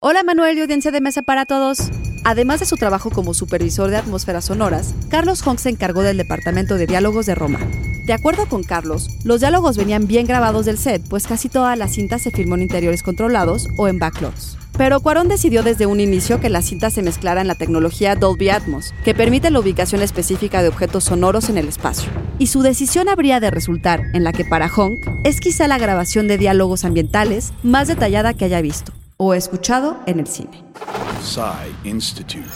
Hola Manuel y audiencia de mesa para todos. Además de su trabajo como supervisor de atmósferas sonoras, Carlos Honk se encargó del departamento de diálogos de Roma. De acuerdo con Carlos, los diálogos venían bien grabados del set, pues casi toda la cinta se filmó en interiores controlados o en backlots. Pero Cuarón decidió desde un inicio que la cinta se mezclara en la tecnología Dolby Atmos, que permite la ubicación específica de objetos sonoros en el espacio. Y su decisión habría de resultar en la que para Honk es quizá la grabación de diálogos ambientales más detallada que haya visto o escuchado en el cine. Institute.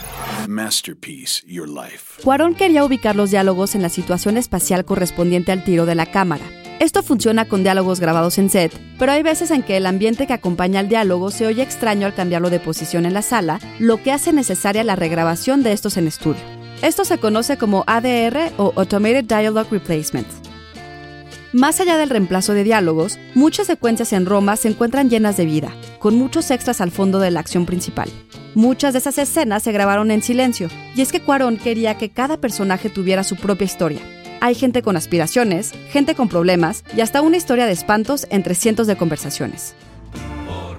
Masterpiece Your Life. Cuarón quería ubicar los diálogos en la situación espacial correspondiente al tiro de la cámara. Esto funciona con diálogos grabados en set, pero hay veces en que el ambiente que acompaña al diálogo se oye extraño al cambiarlo de posición en la sala, lo que hace necesaria la regrabación de estos en estudio. Esto se conoce como ADR o Automated Dialogue Replacement. Más allá del reemplazo de diálogos, muchas secuencias en Roma se encuentran llenas de vida, con muchos extras al fondo de la acción principal. Muchas de esas escenas se grabaron en silencio, y es que Cuarón quería que cada personaje tuviera su propia historia. Hay gente con aspiraciones, gente con problemas y hasta una historia de espantos entre cientos de conversaciones.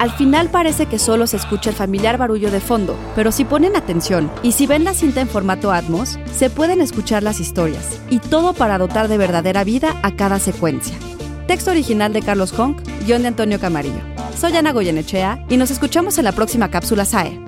Al final parece que solo se escucha el familiar barullo de fondo, pero si ponen atención y si ven la cinta en formato Atmos, se pueden escuchar las historias, y todo para dotar de verdadera vida a cada secuencia. Texto original de Carlos Honk, guion de Antonio Camarillo. Soy Ana Goyenechea y nos escuchamos en la próxima cápsula SAE.